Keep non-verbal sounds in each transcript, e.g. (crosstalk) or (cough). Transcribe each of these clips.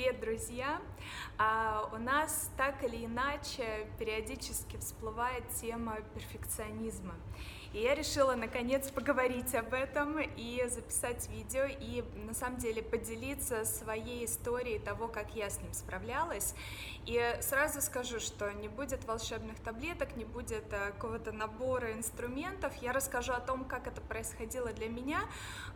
Привет, друзья! А, у нас так или иначе периодически всплывает тема перфекционизма. И я решила наконец поговорить об этом и записать видео, и на самом деле поделиться своей историей того, как я с ним справлялась. И сразу скажу, что не будет волшебных таблеток, не будет э, какого-то набора инструментов. Я расскажу о том, как это происходило для меня.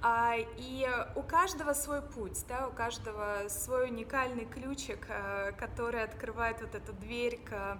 А, и у каждого свой путь, да, у каждого свой уникальный ключик, э, который открывает вот эту дверь к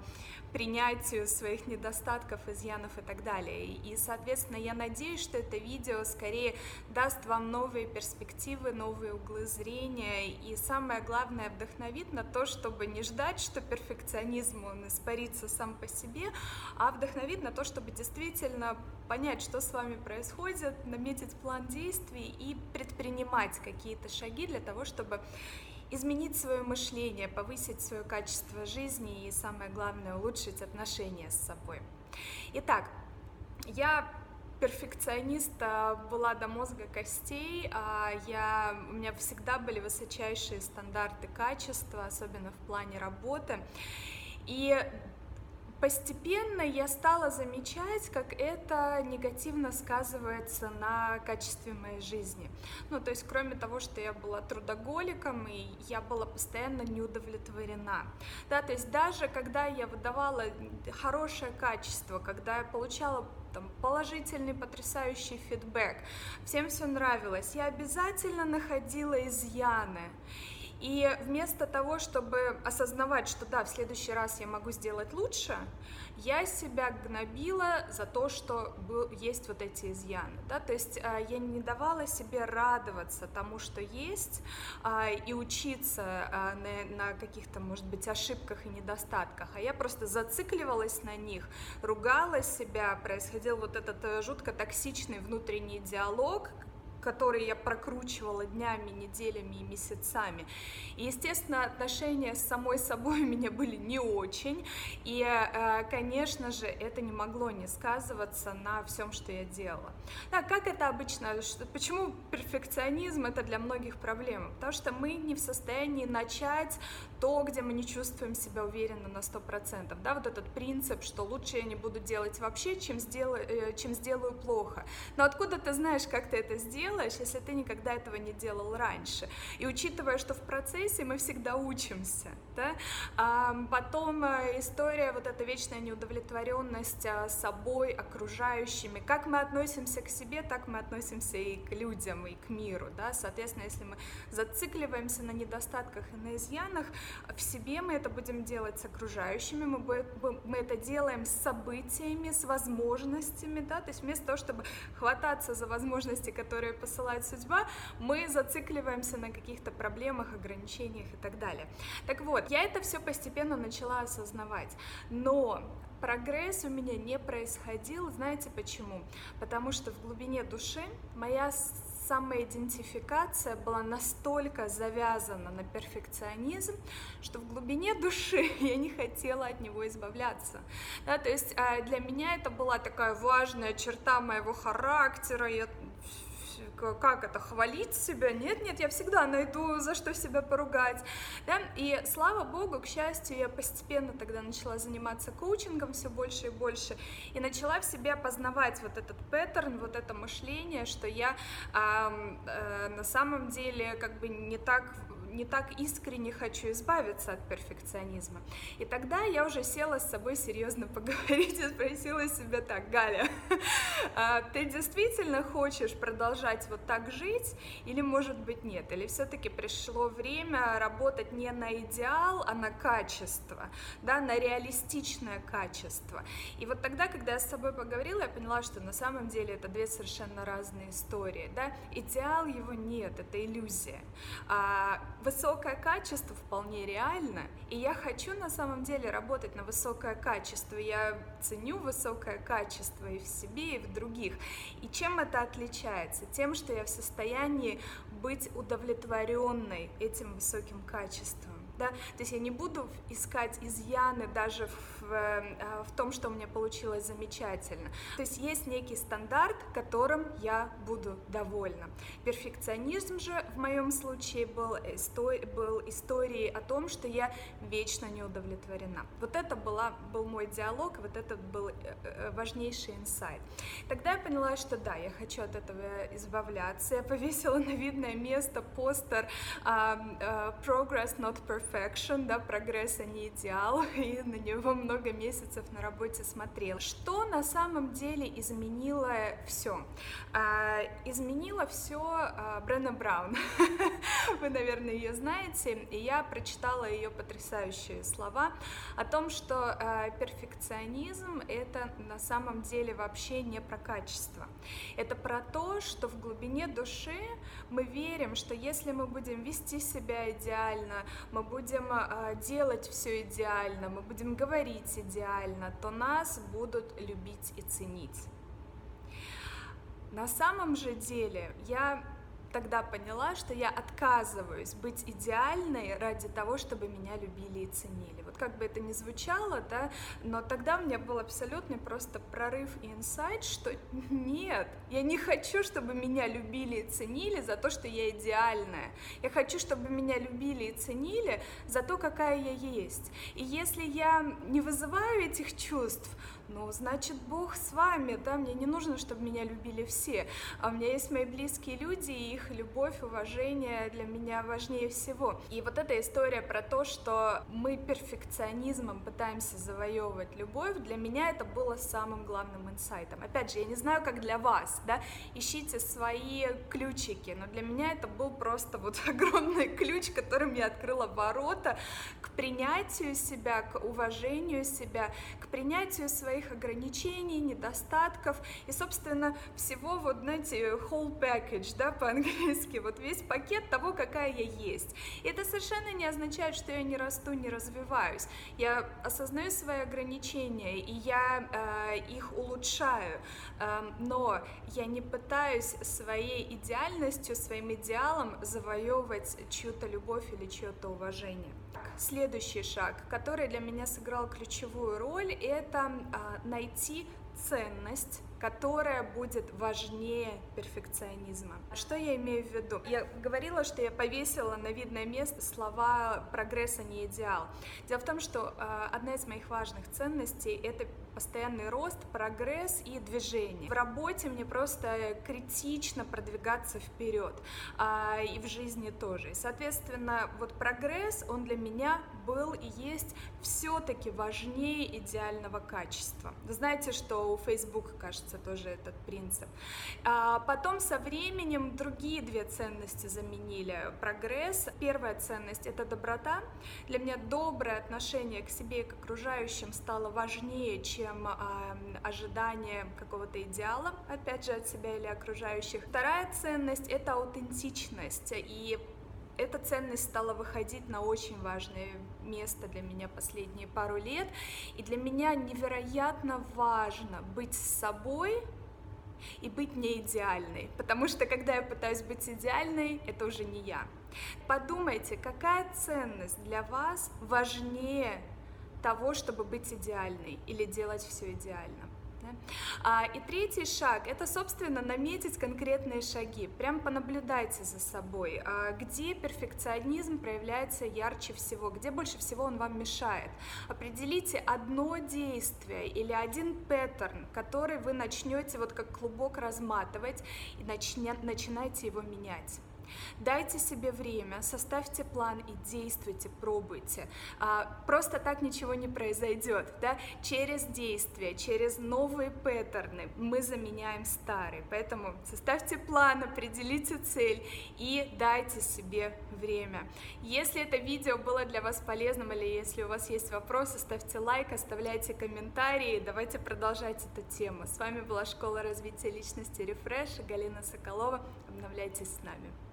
принятию своих недостатков, изъянов и так далее. И, соответственно, я надеюсь, что это видео скорее даст вам новые перспективы, новые углы зрения и, самое главное, вдохновит на то, чтобы не ждать, что перфекционизм, он испарится сам по себе, а вдохновит на то, чтобы действительно понять, что с вами происходит, наметить план действий и предпринимать какие-то шаги для того, чтобы изменить свое мышление, повысить свое качество жизни и, самое главное, улучшить отношения с собой. Итак, я перфекциониста была до мозга костей, а я, у меня всегда были высочайшие стандарты качества, особенно в плане работы. И Постепенно я стала замечать, как это негативно сказывается на качестве моей жизни. Ну, то есть, кроме того, что я была трудоголиком, и я была постоянно неудовлетворена. Да, то есть, даже когда я выдавала хорошее качество, когда я получала там, положительный, потрясающий фидбэк, всем все нравилось, я обязательно находила изъяны. И вместо того, чтобы осознавать, что да, в следующий раз я могу сделать лучше, я себя гнобила за то, что был, есть вот эти изъяны. Да? То есть а, я не давала себе радоваться тому, что есть, а, и учиться а, на, на каких-то, может быть, ошибках и недостатках, а я просто зацикливалась на них, ругала себя, происходил вот этот э, жутко токсичный внутренний диалог, которые я прокручивала днями, неделями и месяцами. И, естественно, отношения с самой собой (laughs) у меня были не очень, и, э, конечно же, это не могло не сказываться на всем, что я делала. Да, как это обычно, почему перфекционизм это для многих проблема? Потому что мы не в состоянии начать то, где мы не чувствуем себя уверенно на 100%. Да, вот этот принцип, что лучше я не буду делать вообще, чем сделаю, э, чем сделаю плохо. Но откуда ты знаешь, как ты это сделаешь? Делаешь, если ты никогда этого не делал раньше. И учитывая, что в процессе мы всегда учимся, да? а потом э, история, вот эта вечная неудовлетворенность э, собой, окружающими, как мы относимся к себе, так мы относимся и к людям, и к миру, да, соответственно, если мы зацикливаемся на недостатках и на изъянах, в себе мы это будем делать с окружающими, мы, мы это делаем с событиями, с возможностями, да, то есть вместо того, чтобы хвататься за возможности, которые посылает судьба, мы зацикливаемся на каких-то проблемах, ограничениях и так далее. Так вот, я это все постепенно начала осознавать, но прогресс у меня не происходил, знаете почему? Потому что в глубине души моя самоидентификация была настолько завязана на перфекционизм, что в глубине души (laughs) я не хотела от него избавляться. Да, то есть а, для меня это была такая важная черта моего характера, я как это, хвалить себя? Нет, нет, я всегда найду, за что себя поругать. Да? И слава богу, к счастью, я постепенно тогда начала заниматься коучингом все больше и больше, и начала в себе познавать вот этот паттерн, вот это мышление, что я э, э, на самом деле как бы не так не так искренне хочу избавиться от перфекционизма. И тогда я уже села с собой серьезно (laughs) поговорить и спросила себя так, Галя, (laughs) а ты действительно хочешь продолжать вот так жить или, может быть, нет? Или все-таки пришло время работать не на идеал, а на качество, да, на реалистичное качество. И вот тогда, когда я с собой поговорила, я поняла, что на самом деле это две совершенно разные истории, да. Идеал его нет, это иллюзия. А высокое качество вполне реально, и я хочу на самом деле работать на высокое качество. Я ценю высокое качество и в себе, и в других. И чем это отличается? Тем, что я в состоянии быть удовлетворенной этим высоким качеством. Да, то есть я не буду искать изъяны даже в, э, в том, что у меня получилось замечательно. То есть есть некий стандарт, которым я буду довольна. Перфекционизм же в моем случае был, истори был историей о том, что я вечно не удовлетворена. Вот это была, был мой диалог, вот это был э, э, важнейший инсайт. Тогда я поняла, что да, я хочу от этого избавляться. Я повесила на видное место постер uh, uh, Progress Not Perfection, да, прогресс, а не идеал, (laughs) и на него много месяцев на работе смотрела. Что на самом деле изменило все? Uh, изменило все uh, Бренна Браун. (laughs) Вы, наверное, ее знаете, и я прочитала ее потрясающие слова о том, что uh, перфекционизм это на самом деле вообще не про качество. Это про то, что в глубине души мы верим, что если мы будем вести себя идеально, мы будем э, делать все идеально, мы будем говорить идеально, то нас будут любить и ценить. На самом же деле я тогда поняла, что я отказываюсь быть идеальной ради того, чтобы меня любили и ценили. Вот как бы это ни звучало, да, но тогда у меня был абсолютный просто прорыв и инсайт, что нет, я не хочу, чтобы меня любили и ценили за то, что я идеальная. Я хочу, чтобы меня любили и ценили за то, какая я есть. И если я не вызываю этих чувств, ну, значит, Бог с вами, да, мне не нужно, чтобы меня любили все, а у меня есть мои близкие люди, и их любовь, уважение для меня важнее всего. И вот эта история про то, что мы перфекционизмом пытаемся завоевывать любовь, для меня это было самым главным инсайтом. Опять же, я не знаю, как для вас, да, ищите свои ключики, но для меня это был просто вот (laughs) огромный ключ, которым я открыла ворота к принятию себя, к уважению себя, к принятию своей своих ограничений, недостатков и, собственно, всего вот, знаете, whole package, да, (laughs) по-английски, вот весь пакет того, какая я есть. И это совершенно не означает, что я не расту, не развиваюсь. Я осознаю свои ограничения, и я э, их улучшаю, э, но я не пытаюсь своей идеальностью, своим идеалом завоевывать чью-то любовь или чье-то уважение. Следующий шаг, который для меня сыграл ключевую роль, это а, найти ценность которая будет важнее перфекционизма. Что я имею в виду? Я говорила, что я повесила на видное место слова «прогресс, а не идеал». Дело в том, что э, одна из моих важных ценностей — это постоянный рост, прогресс и движение. В работе мне просто критично продвигаться вперед, а, и в жизни тоже. И, соответственно, вот прогресс, он для меня был и есть все-таки важнее идеального качества. Вы знаете, что у Facebook, кажется, тоже этот принцип. А потом со временем другие две ценности заменили прогресс. Первая ценность — это доброта. Для меня доброе отношение к себе и к окружающим стало важнее, чем а, ожидание какого-то идеала, опять же, от себя или окружающих. Вторая ценность — это аутентичность. И эта ценность стала выходить на очень важное место для меня последние пару лет. И для меня невероятно важно быть с собой и быть не идеальной, потому что когда я пытаюсь быть идеальной, это уже не я. Подумайте, какая ценность для вас важнее того, чтобы быть идеальной или делать все идеально. А, и третий шаг – это, собственно, наметить конкретные шаги. Прям понаблюдайте за собой, а, где перфекционизм проявляется ярче всего, где больше всего он вам мешает. Определите одно действие или один паттерн, который вы начнете вот как клубок разматывать и начне, начинайте его менять. Дайте себе время, составьте план и действуйте, пробуйте. А, просто так ничего не произойдет. Да? Через действия, через новые паттерны мы заменяем старые. Поэтому составьте план, определите цель и дайте себе время. Если это видео было для вас полезным или если у вас есть вопросы, ставьте лайк, оставляйте комментарии, давайте продолжать эту тему. С вами была Школа развития личности Refresh, Галина Соколова. Обновляйтесь с нами.